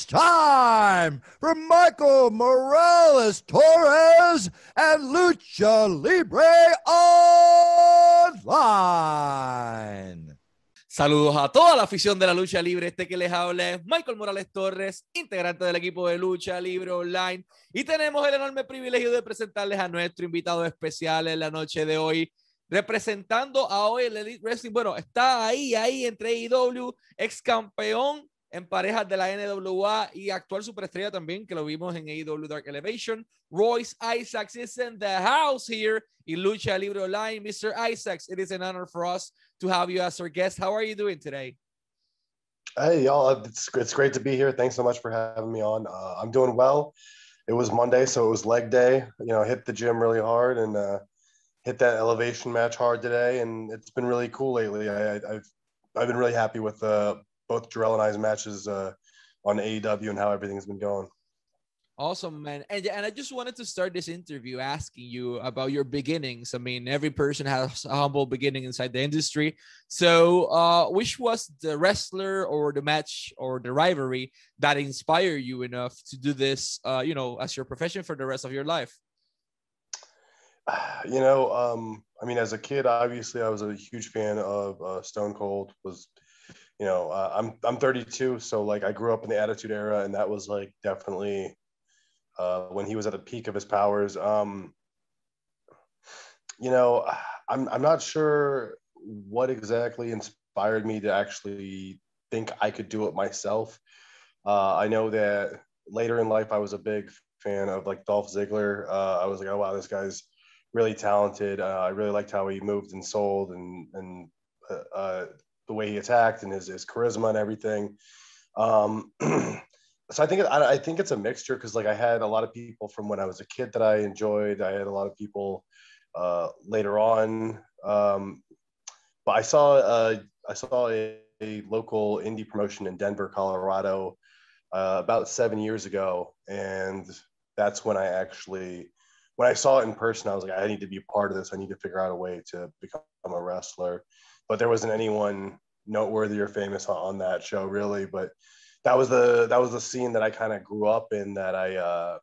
It's time for Michael Morales Torres and Lucha Libre Online. Saludos a toda la afición de la lucha libre. Este que les habla es Michael Morales Torres, integrante del equipo de lucha libre online. Y tenemos el enorme privilegio de presentarles a nuestro invitado especial en la noche de hoy, representando a hoy el Elite Wrestling. Bueno, está ahí, ahí entre IW, ex campeón en parejas de la NWA y actual superestrella también, que lo vimos en AEW Dark Elevation. Royce Isaacs is in the house here in Lucha Libre Online. Mr. Isaacs, it is an honor for us to have you as our guest. How are you doing today? Hey, y'all. It's, it's great to be here. Thanks so much for having me on. Uh, I'm doing well. It was Monday, so it was leg day. You know, hit the gym really hard and uh, hit that elevation match hard today. And it's been really cool lately. I, have I've been really happy with uh, both Jorel and I's matches uh, on AEW and how everything's been going. Awesome, man. And, and I just wanted to start this interview asking you about your beginnings. I mean, every person has a humble beginning inside the industry. So, uh, which was the wrestler or the match or the rivalry that inspired you enough to do this, uh, you know, as your profession for the rest of your life? You know, um, I mean, as a kid, obviously, I was a huge fan of uh, Stone Cold. Was you know, uh, I'm I'm 32, so like I grew up in the Attitude Era, and that was like definitely uh, when he was at the peak of his powers. Um, you know, I'm I'm not sure what exactly inspired me to actually think I could do it myself. Uh, I know that later in life I was a big fan of like Dolph Ziggler. Uh, I was like, oh wow, this guy's really talented. Uh, I really liked how he moved and sold and and uh, uh, way he attacked and his, his charisma and everything. Um, so I think I, I think it's a mixture because like I had a lot of people from when I was a kid that I enjoyed. I had a lot of people uh, later on, um, but I saw uh, I saw a, a, local indie promotion in Denver, Colorado, uh, about seven years ago, and that's when I actually when I saw it in person, I was like, I need to be a part of this. I need to figure out a way to become a wrestler but there wasn't anyone noteworthy or famous on that show really. But that was the that was the scene that I kind of grew up in that I uh,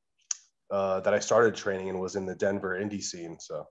uh, that I started training and was in the Denver indie scene. So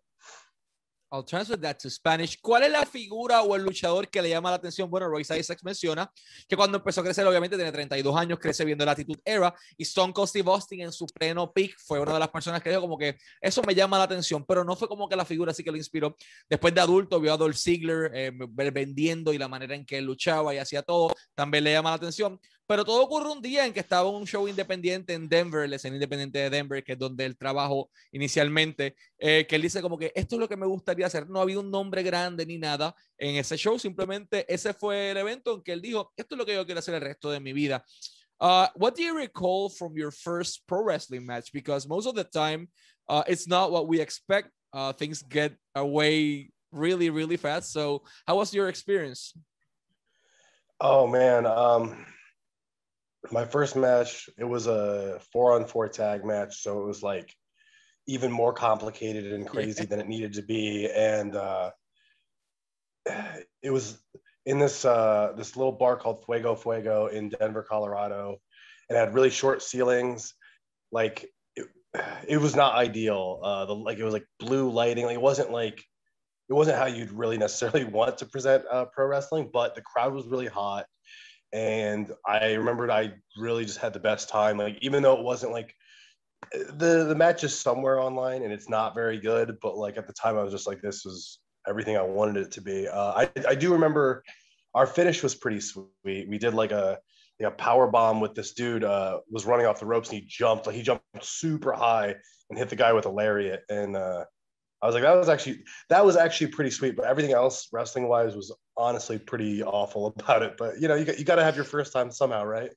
I'll translate that to Spanish. ¿Cuál es la figura o el luchador que le llama la atención? Bueno, Royce Isaacs menciona que cuando empezó a crecer, obviamente tiene 32 años, crece viendo la Attitude Era y Stone Cold Steve Austin en su pleno peak fue una de las personas que dijo como que eso me llama la atención, pero no fue como que la figura así que lo inspiró. Después de adulto vio a Dolph Ziggler eh, vendiendo y la manera en que él luchaba y hacía todo, también le llama la atención. Pero todo ocurre un día en que estaba un show independiente en Denver, la escena independiente de Denver, que es donde él trabajó inicialmente, eh, que él dice como que esto es lo que me gustaría hacer. No había un nombre grande ni nada en ese show, simplemente ese fue el evento en que él dijo, esto es lo que yo quiero hacer el resto de mi vida. Uh, what do you recall from your first pro wrestling match? Because most of the time, uh, it's not what we expect. Uh, things get away really, really fast. So, how was your experience? Oh man, um, my first match, it was a four on four tag match. So it was like even more complicated and crazy than it needed to be. And uh, it was in this uh, this little bar called Fuego Fuego in Denver, Colorado. and had really short ceilings. Like it, it was not ideal. Uh, the like it was like blue lighting. Like it wasn't like it wasn't how you'd really necessarily want to present uh, pro wrestling, but the crowd was really hot and I remembered I really just had the best time. Like even though it wasn't like the the match is somewhere online and it's not very good, but like at the time I was just like this is everything I wanted it to be. Uh, I I do remember our finish was pretty sweet. We did like a like a power bomb with this dude uh, was running off the ropes and he jumped like he jumped super high and hit the guy with a lariat and uh, I was like, that was actually that was actually pretty sweet. But everything else, wrestling wise, was honestly pretty awful about it. But you know, you got, to have your first time somehow, right?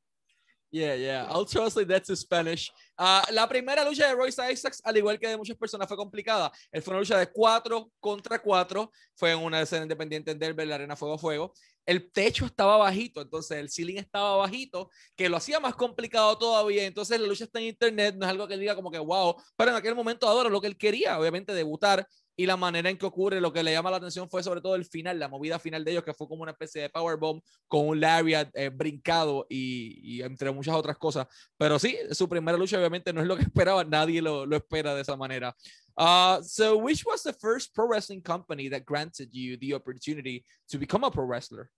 Yeah, yeah. I'll translate that to Spanish. Uh, la primera lucha de Royce Isaacs, al igual que de muchas personas, fue complicada. Él fue una lucha de cuatro contra cuatro. Fue en una escena independiente en Denver, la arena fuego a fuego. El techo estaba bajito, entonces el ceiling estaba bajito, que lo hacía más complicado todavía. Entonces la lucha está en internet, no es algo que diga como que wow, pero en aquel momento adoro lo que él quería, obviamente debutar y la manera en que ocurre, lo que le llama la atención fue sobre todo el final, la movida final de ellos, que fue como una especie de powerbomb con un lariat eh, brincado y, entre muchas otras cosas. Pero sí, su primera lucha obviamente no es lo que esperaba, nadie lo, lo espera de esa manera. Uh, so, which was the first pro wrestling company that granted you the opportunity to become a pro wrestler?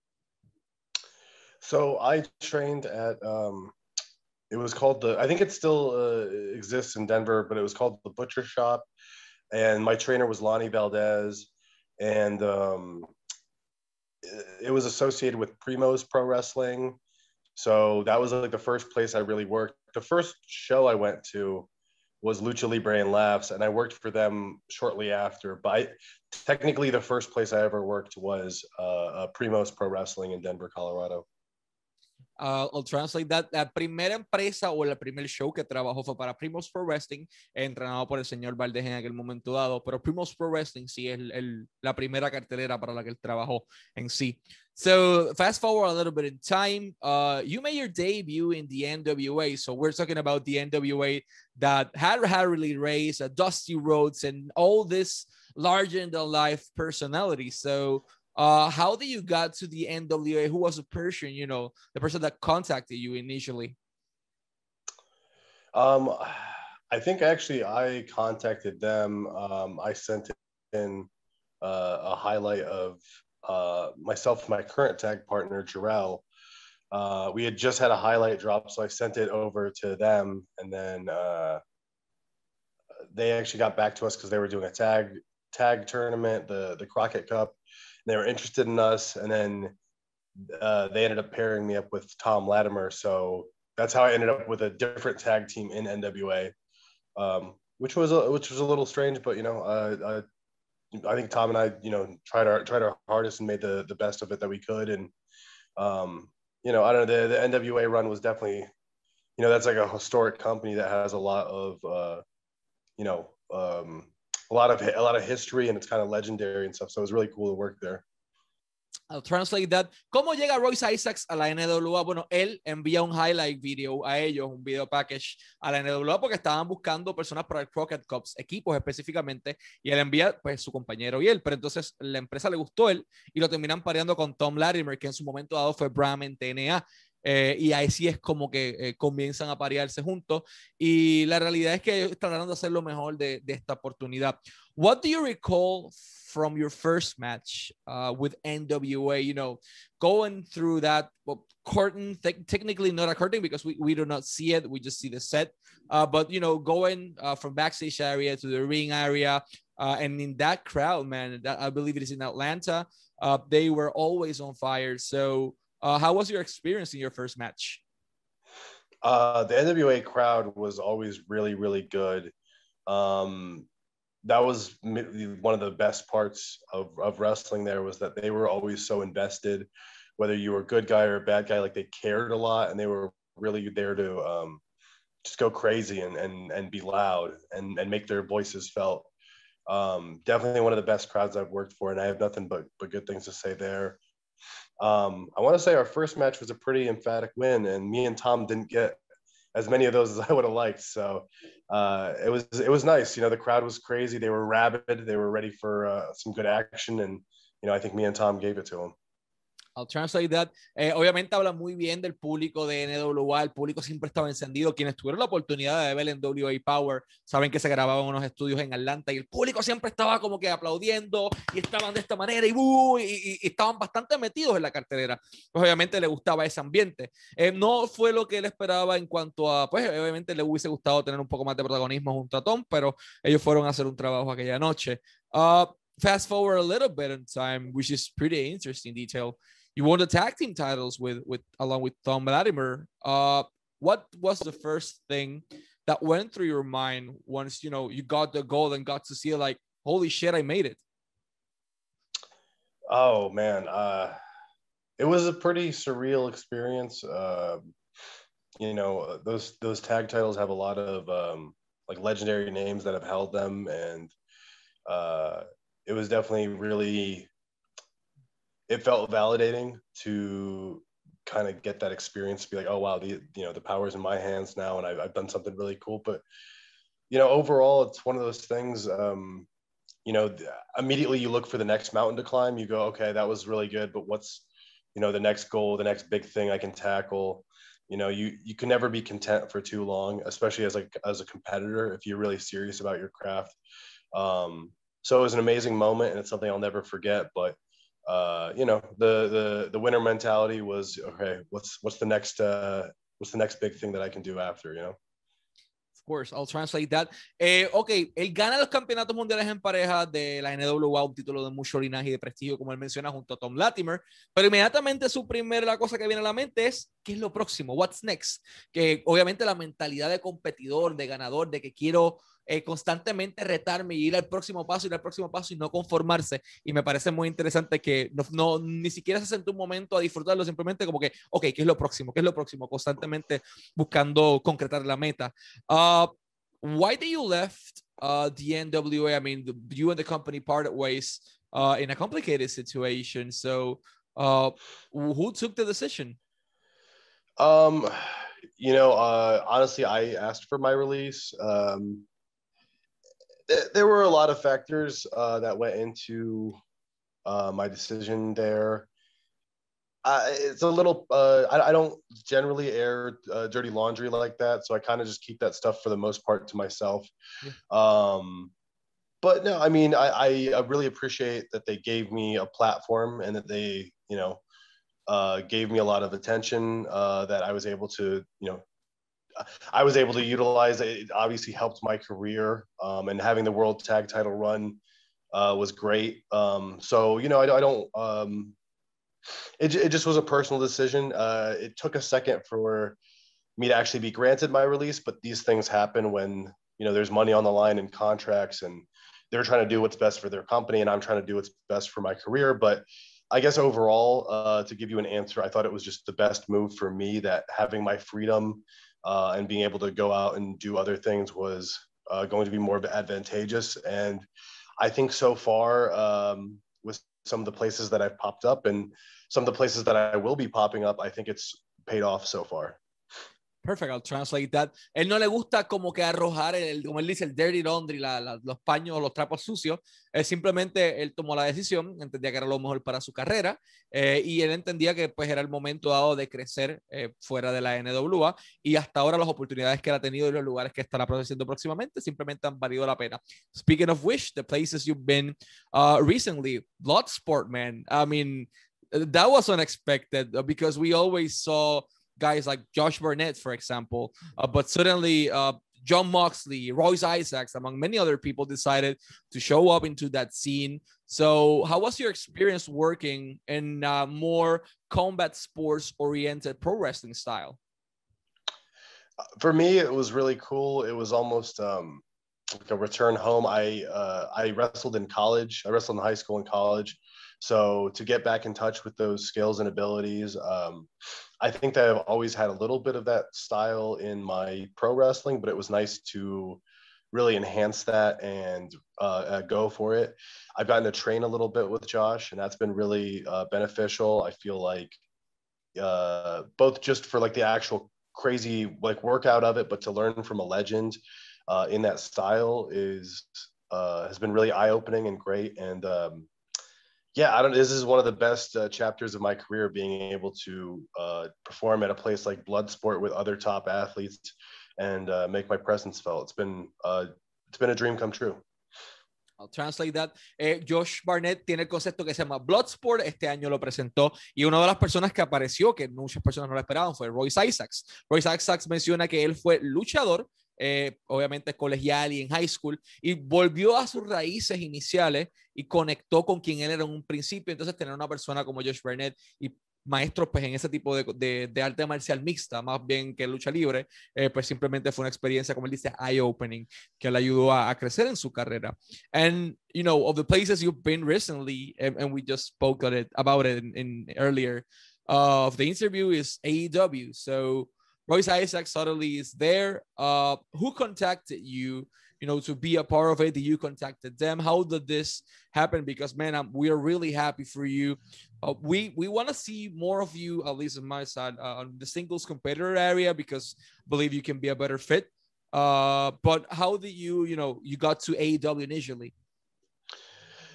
So, I trained at, um, it was called the, I think it still uh, exists in Denver, but it was called the Butcher Shop and my trainer was Lonnie Valdez, and um, it was associated with Primo's Pro Wrestling. So that was like the first place I really worked. The first show I went to was Lucha Libre and Laughs, and I worked for them shortly after. But I, technically, the first place I ever worked was uh, Primo's Pro Wrestling in Denver, Colorado. Uh, I'll translate that. La primera empresa o el primer show que trabajó fue para Primos Pro Wrestling, entrenado por el señor Valdez en aquel momento dado, pero Primos Pro Wrestling sí es el, el, la primera cartelera para la que él trabajó en sí. So fast forward a little bit in time, uh, you made your debut in the NWA. So we're talking about the NWA that had Harley Race, uh, Dusty Rhodes, and all this larger than life personality. So uh, how did you got to the NWA? Who was the person, you know, the person that contacted you initially? Um, I think actually I contacted them. Um, I sent in uh, a highlight of uh, myself my current tag partner, Jorel. Uh, we had just had a highlight drop, so I sent it over to them, and then uh, they actually got back to us because they were doing a tag tag tournament, the the Crockett Cup, they were interested in us, and then uh, they ended up pairing me up with Tom Latimer. So that's how I ended up with a different tag team in NWA, um, which was a, which was a little strange, but you know, uh, I, I think Tom and I, you know, tried our tried our hardest and made the the best of it that we could, and um, you know, I don't know, the, the NWA run was definitely, you know, that's like a historic company that has a lot of, uh, you know, um, a lot of a lot of history and it's kind of legendary and stuff. So it was really cool to work there. I'll translate that. ¿Cómo llega Royce Isaacs a la NWA? Bueno, él envía un highlight video a ellos, un video package a la NWA porque estaban buscando personas para el Crockett Cups, equipos específicamente, y él envía pues su compañero y él, pero entonces la empresa le gustó él y lo terminan pareando con Tom Latimer, que en su momento dado fue Bram en TNA. Eh, y ahí sí es como que eh, comienzan a parearse juntos. Y la realidad es que ellos trataron de hacer lo mejor de, de esta oportunidad. What do you recall from your first match uh, with NWA? You know, going through that well, curtain, technically not a curtain because we, we do not see it, we just see the set. Uh, but, you know, going uh, from backstage area to the ring area. Uh, and in that crowd, man, that, I believe it is in Atlanta, uh, they were always on fire. So, uh, how was your experience in your first match? Uh, the NWA crowd was always really, really good. Um, that was one of the best parts of, of wrestling there was that they were always so invested, whether you were a good guy or a bad guy, like they cared a lot and they were really there to um, just go crazy and, and, and be loud and, and make their voices felt. Um, definitely one of the best crowds I've worked for, and I have nothing but, but good things to say there. Um, I want to say our first match was a pretty emphatic win, and me and Tom didn't get as many of those as I would have liked. So uh, it was it was nice. You know, the crowd was crazy. They were rabid. They were ready for uh, some good action, and you know, I think me and Tom gave it to them. I'll translate that. Eh, obviamente habla muy bien del público de NWA, el público siempre estaba encendido. Quienes tuvieron la oportunidad de ver en WA Power saben que se grababan unos estudios en Atlanta y el público siempre estaba como que aplaudiendo y estaban de esta manera y, uh, y, y, estaban bastante metidos en la cartelera. Pues obviamente le gustaba ese ambiente. Eh, no fue lo que él esperaba en cuanto a, pues obviamente le hubiese gustado tener un poco más de protagonismo junto a Tom, pero ellos fueron a hacer un trabajo aquella noche. Uh, fast forward a little bit in time, which is pretty interesting detail. You won the tag team titles with with along with Tom Latimer. Uh, what was the first thing that went through your mind once you know you got the goal and got to see like holy shit I made it? Oh man, uh, it was a pretty surreal experience. Uh, you know those those tag titles have a lot of um, like legendary names that have held them, and uh, it was definitely really it felt validating to kind of get that experience to be like oh wow the you know the power's in my hands now and I've, I've done something really cool but you know overall it's one of those things um you know, immediately you look for the next mountain to climb. You go, okay, that was really good, but what's, you know, the next goal, the next big thing I can tackle? You know, you you can never be content for too long, especially as like as a competitor if you're really serious about your craft. Um, so it was an amazing moment, and it's something I'll never forget. But uh, you know, the the the winner mentality was okay. What's what's the next uh, what's the next big thing that I can do after? You know. Of course, I'll translate that. Eh, ok, él gana los campeonatos mundiales en pareja de la NWA, un título de mucho linaje y de prestigio, como él menciona, junto a Tom Latimer. Pero inmediatamente su primera cosa que viene a la mente es, ¿qué es lo próximo? What's next? Que obviamente la mentalidad de competidor, de ganador, de que quiero eh, constantemente retarme y ir al próximo paso, ir al próximo paso y no conformarse. Y me parece muy interesante que no, no ni siquiera se sentó un momento a disfrutarlo, simplemente como que, ok, ¿qué es lo próximo? ¿Qué es lo próximo? Constantemente buscando concretar la meta. Uh, why did you left uh, the NWA? I mean, you and the company parted ways uh, in a complicated situation. So, uh, who took the decision? Um, you know, uh, honestly, I asked for my release. Um, there were a lot of factors uh, that went into uh, my decision there. it's a little. Uh, I, I, don't generally air uh, dirty laundry like that, so I kind of just keep that stuff for the most part to myself. Yeah. Um, but no, I mean, I, I, really appreciate that they gave me a platform and that they, you know, uh, gave me a lot of attention. Uh, that I was able to, you know, I was able to utilize it. obviously helped my career, um, and having the world tag title run uh, was great. Um, so you know, I, I don't. Um, it, it just was a personal decision. Uh, it took a second for me to actually be granted my release, but these things happen when you know there's money on the line in contracts, and they're trying to do what's best for their company, and I'm trying to do what's best for my career. But I guess overall, uh, to give you an answer, I thought it was just the best move for me that having my freedom uh, and being able to go out and do other things was uh, going to be more advantageous. And I think so far, um, with some of the places that I've popped up and some of the places that I will be popping up, I think it's paid off so far. Perfect, I'll translate that. Él no le gusta como que arrojar, el, como él dice, el dirty laundry, la, la, los paños, los trapos sucios. Él simplemente, él tomó la decisión, entendía que era lo mejor para su carrera eh, y él entendía que pues era el momento dado de crecer eh, fuera de la NWA y hasta ahora las oportunidades que él ha tenido y los lugares que estará produciendo próximamente simplemente han valido la pena. Speaking of which, the places you've been uh, recently, Bloodsport, man, I mean, that was unexpected because we always saw guys like Josh Barnett, for example. Uh, but suddenly, uh, Jon Moxley, Royce Isaacs, among many other people, decided to show up into that scene. So, how was your experience working in a more combat sports oriented pro wrestling style? For me, it was really cool. It was almost um, like a return home. I uh, I wrestled in college. I wrestled in high school and college. So to get back in touch with those skills and abilities, um, I think that I've always had a little bit of that style in my pro wrestling, but it was nice to really enhance that and uh, uh, go for it. I've gotten to train a little bit with Josh, and that's been really uh, beneficial. I feel like uh, both just for like the actual crazy like workout of it, but to learn from a legend uh, in that style is uh, has been really eye opening and great. And um, yeah, I don't. This is one of the best uh, chapters of my career, being able to uh, perform at a place like Bloodsport with other top athletes and uh, make my presence felt. It's been uh, it's been a dream come true. I'll translate that. Eh, Josh Barnett tiene el concepto que se llama Bloodsport. Este año lo presentó y una de las personas que apareció, que muchas personas no lo esperaban, fue Royce Isaacs. Royce Isaacs menciona que él fue luchador, eh, obviamente colegial y en high school, y volvió a sus raíces iniciales y conectó con quien él era en un principio. Entonces, tener una persona como Josh Burnett y maestros pues en ese tipo de, de, arte marcial mixta, más bien que lucha libre, eh, pues simplemente fue una experiencia, como él dice, eye-opening, que le ayudó a, crecer en su carrera. And, you know, of the places you've been recently, and, we just spoke about it in, earlier, uh, of the interview is AEW. So, Royce Isaac suddenly is there. Uh, who contacted you, you know, to be a part of it? Did you contacted them? How did this happen? Because man, I'm, we are really happy for you. Uh, we we want to see more of you, at least on my side, uh, on the singles competitor area, because I believe you can be a better fit. Uh, but how did you, you know, you got to AEW initially?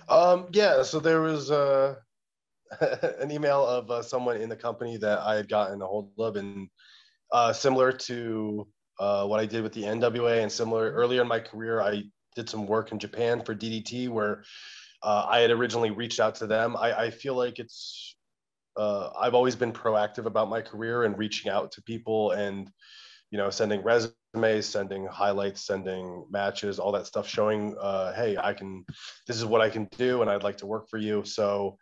Um, yeah, so there was uh, an email of uh, someone in the company that I had gotten a hold of, and uh, similar to uh, what I did with the NWA, and similar earlier in my career, I did some work in Japan for DDT, where uh, I had originally reached out to them. I, I feel like it's uh, I've always been proactive about my career and reaching out to people and you know sending resumes, sending highlights, sending matches, all that stuff, showing uh, hey I can this is what I can do and I'd like to work for you. So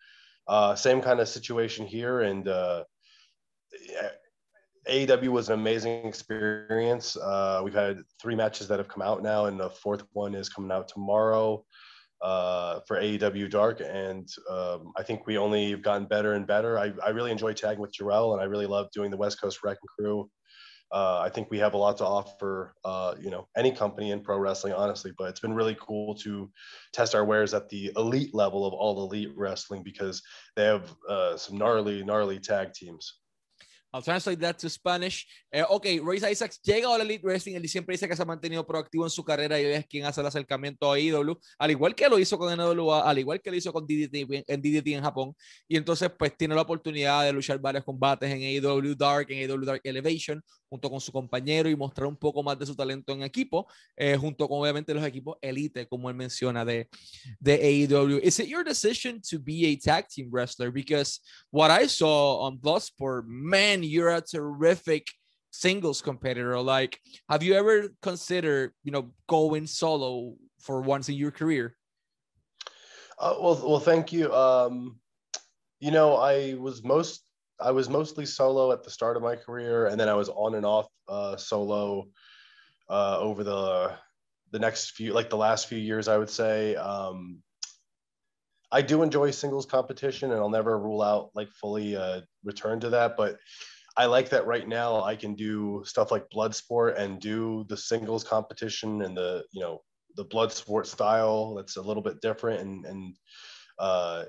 uh, same kind of situation here and. AEW was an amazing experience. Uh, we've had three matches that have come out now, and the fourth one is coming out tomorrow uh, for AEW Dark. And um, I think we only have gotten better and better. I, I really enjoy tagging with Jorel, and I really love doing the West Coast Wrecking Crew. Uh, I think we have a lot to offer, uh, you know, any company in pro wrestling, honestly. But it's been really cool to test our wares at the elite level of all elite wrestling because they have uh, some gnarly, gnarly tag teams. I'll translate that to Spanish. Eh, ok, Royce Isaacs llega a la Elite Wrestling. Él siempre dice que se ha mantenido proactivo en su carrera y es quien hace el acercamiento a IW, al igual que lo hizo con NWA, al igual que lo hizo con DDT en DDT en Japón. Y entonces, pues tiene la oportunidad de luchar varios combates en AEW Dark, en AEW Dark Elevation, junto con su compañero y mostrar un poco más de su talento en equipo, eh, junto con obviamente los equipos elite, como él menciona, de, de AEW. Is it your decision to be a tag team wrestler? Because what I saw on Bloodsport, man, you're a terrific singles competitor. Like, have you ever considered, you know, going solo for once in your career? Uh, well, well, thank you. Um, you know, I was most I was mostly solo at the start of my career, and then I was on and off uh, solo uh, over the the next few, like the last few years, I would say. Um, I do enjoy singles competition, and I'll never rule out like fully uh, return to that. But I like that right now I can do stuff like Bloodsport and do the singles competition and the you know the Bloodsport style that's a little bit different and and uh,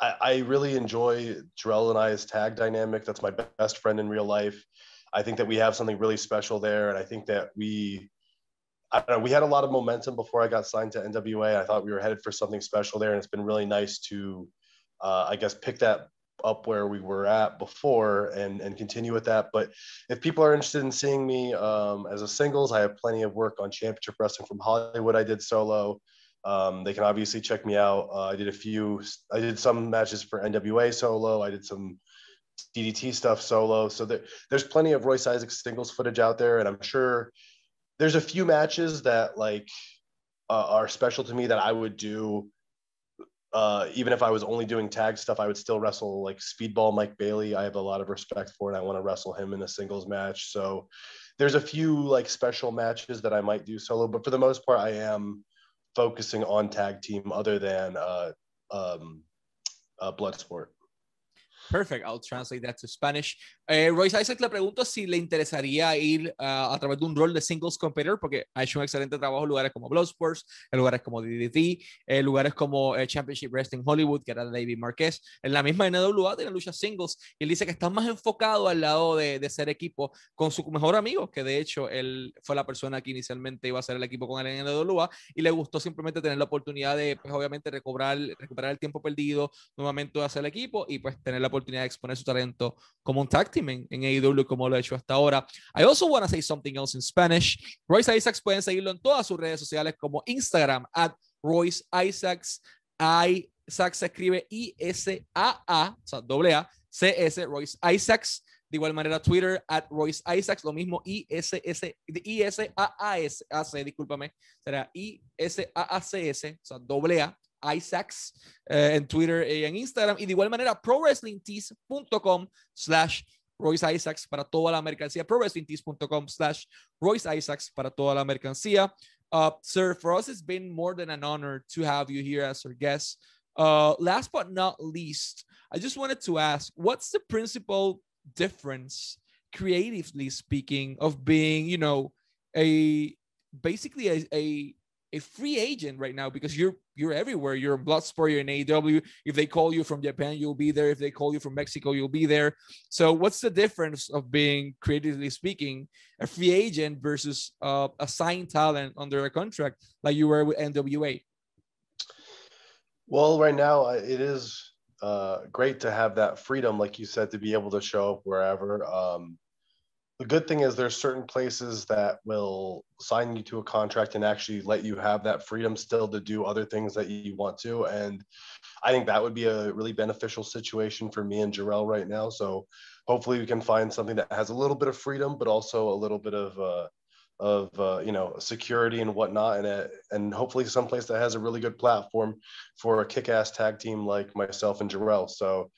I, I really enjoy Jorel and I's tag dynamic. That's my best friend in real life. I think that we have something really special there, and I think that we I don't know, we had a lot of momentum before I got signed to NWA. I thought we were headed for something special there, and it's been really nice to, uh, I guess, pick that up where we were at before and and continue with that. But if people are interested in seeing me um, as a singles, I have plenty of work on Championship Wrestling from Hollywood. I did solo. Um, they can obviously check me out. Uh, I did a few. I did some matches for NWA solo. I did some DDT stuff solo. So there, there's plenty of Royce Isaacs singles footage out there, and I'm sure there's a few matches that like uh, are special to me that I would do uh, even if I was only doing tag stuff, I would still wrestle like Speedball Mike Bailey. I have a lot of respect for, and I want to wrestle him in a singles match. So there's a few like special matches that I might do solo, but for the most part, I am focusing on tag team other than uh, um, uh, Bloodsport. Perfect. I'll translate that to Spanish. Eh, Royce Isaac le pregunto si le interesaría ir uh, a través de un rol de singles competitor, porque ha hecho un excelente trabajo en lugares como Bloodsports, en lugares como DDT, en lugares como eh, Championship Wrestling Hollywood, que era David Marquez. En la misma NWA tiene luchas singles y él dice que está más enfocado al lado de, de, ser equipo con su mejor amigo, que de hecho él fue la persona que inicialmente iba a ser el equipo con en NWA y le gustó simplemente tener la oportunidad de, pues obviamente, recobrar, recuperar el tiempo perdido, nuevamente hacer el equipo y pues tener la oportunidad de exponer su talento como un tag team en, en AEW como lo ha hecho hasta ahora. I also want to say something else in Spanish. Royce Isaacs pueden seguirlo en todas sus redes sociales como Instagram at Royce Isaacs. Isaacs se escribe I-S-A-A, o sea, doble A, C-S, Royce Isaacs. De igual manera, Twitter, at Royce Isaacs, lo mismo I-S-S, I-S-A-A-S, discúlpame, será I-S-A-A-C-S, o sea, doble A, Isaacs eh, en Twitter y en Instagram. Y de igual manera, prowrestlingtees.com slash Royce Isaacs para toda la mercancía. ProWrestlingTees.com slash Royce Isaacs para toda la mercancía. Uh, sir, for us, it's been more than an honor to have you here as our guest. Uh, last but not least, I just wanted to ask, what's the principal difference, creatively speaking, of being, you know, a basically a, a a free agent right now because you're you're everywhere. You're in Bloodsport, you're in AEW. If they call you from Japan, you'll be there. If they call you from Mexico, you'll be there. So what's the difference of being creatively speaking a free agent versus uh, a signed talent under a contract like you were with NWA? Well, right now it is uh, great to have that freedom, like you said, to be able to show up wherever. Um, the good thing is there's certain places that will sign you to a contract and actually let you have that freedom still to do other things that you want to. And I think that would be a really beneficial situation for me and Jorel right now. So hopefully we can find something that has a little bit of freedom, but also a little bit of uh, of uh, you know security and whatnot, and a, and hopefully someplace that has a really good platform for a kick-ass tag team like myself and Jorel. So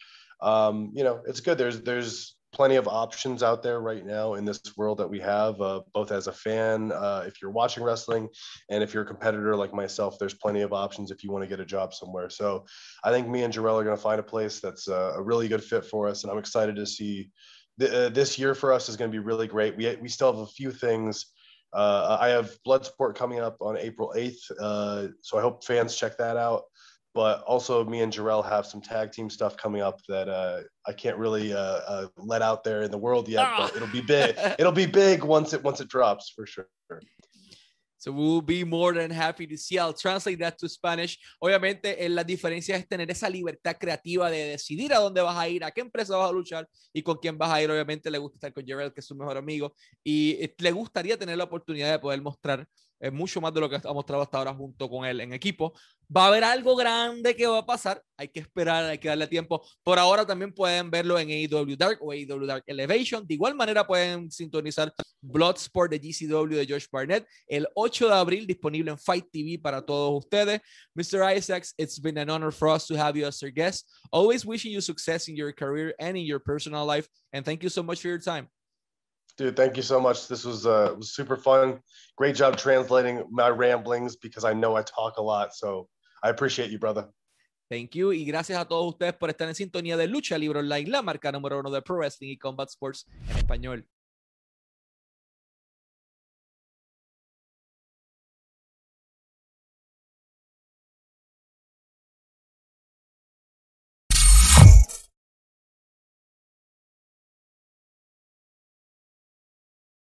um, you know it's good. There's there's plenty of options out there right now in this world that we have, uh, both as a fan, uh, if you're watching wrestling, and if you're a competitor like myself, there's plenty of options if you want to get a job somewhere. So I think me and Jorel are going to find a place that's uh, a really good fit for us, and I'm excited to see. The, uh, this year for us is going to be really great. We, we still have a few things uh, I have Bloodsport coming up on April 8th, uh, so I hope fans check that out but also me and Jorel have some tag team stuff coming up that uh, I can't really uh, uh, let out there in the world yet, but it'll be big. it'll be big once it once it drops for sure. So we'll be more than happy to see. I'll translate that to Spanish. Obviamente, eh, la diferencia es tener esa libertad creativa de decidir a dónde vas a ir, a qué empresa vas a luchar y con quién vas a ir. Obviamente, le gusta estar con Jorel, que es su mejor amigo, y eh, le gustaría tener la oportunidad de poder mostrar es mucho más de lo que ha mostrado hasta ahora junto con él en equipo. Va a haber algo grande que va a pasar, hay que esperar, hay que darle tiempo. Por ahora también pueden verlo en AEW Dark o AEW Dark Elevation. De igual manera pueden sintonizar Bloodsport de GCW de Josh Barnett el 8 de abril disponible en Fight TV para todos ustedes. Mr. Isaacs, it's been an honor for us to have you as our guest. Always wishing you success in your career and in your personal life. And thank you so much for your time. Dude, thank you so much. This was uh was super fun. Great job translating my ramblings because I know I talk a lot. So I appreciate you, brother. Thank you. Y gracias a todos ustedes por estar en sintonía de Lucha Libre Online, la marca número uno de Pro Wrestling y Combat Sports en español.